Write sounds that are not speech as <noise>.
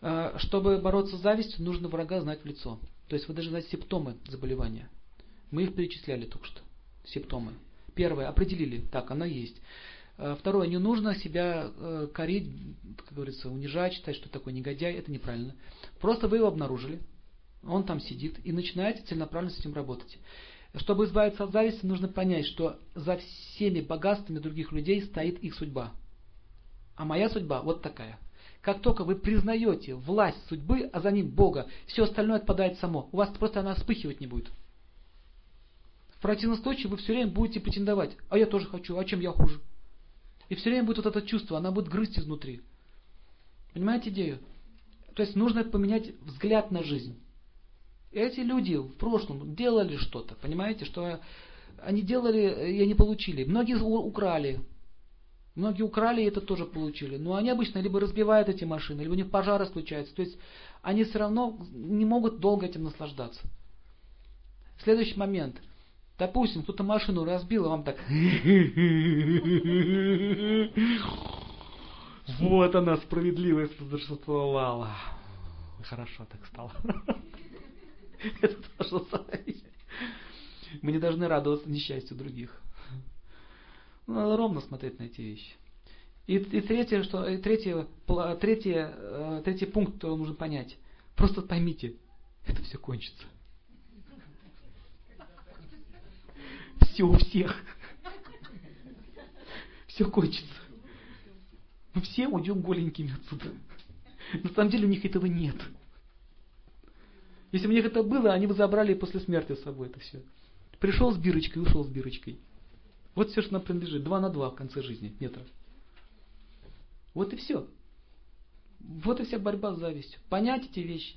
э, чтобы бороться с завистью, нужно врага знать в лицо. То есть вы должны знать симптомы заболевания. Мы их перечисляли только что. Симптомы. Первое, определили, так, она есть. Э, второе, не нужно себя э, корить, как говорится, унижать, считать, что такой негодяй, это неправильно. Просто вы его обнаружили, он там сидит, и начинаете целенаправленно с этим работать. Чтобы избавиться от зависти, нужно понять, что за всеми богатствами других людей стоит их судьба. А моя судьба вот такая. Как только вы признаете власть судьбы, а за ним Бога, все остальное отпадает само. У вас просто она вспыхивать не будет. В противном случае вы все время будете претендовать. А я тоже хочу, а чем я хуже? И все время будет вот это чувство, она будет грызть изнутри. Понимаете идею? То есть нужно поменять взгляд на жизнь. Эти люди в прошлом делали что-то, понимаете, что они делали и они получили. Многие украли. Многие украли и это тоже получили. Но они обычно либо разбивают эти машины, либо у них пожары случаются. То есть они все равно не могут долго этим наслаждаться. Следующий момент. Допустим, кто-то машину разбил, а вам так... <laughs> Вот она, справедливость торжествовала. Хорошо так стало. <laughs> Это тоже. <laughs> Мы не должны радоваться несчастью других. Ровно смотреть на эти вещи. И, и третье, что, и третье, третье, э, третий пункт, который нужно понять. Просто поймите, это все кончится. Все у всех. Все кончится. Мы все уйдем голенькими отсюда. На самом деле у них этого нет. Если бы у них это было, они бы забрали после смерти с собой это все. Пришел с бирочкой, ушел с бирочкой. Вот все, что нам принадлежит. Два на два в конце жизни метров. Вот и все. Вот и вся борьба с завистью. Понять эти вещи.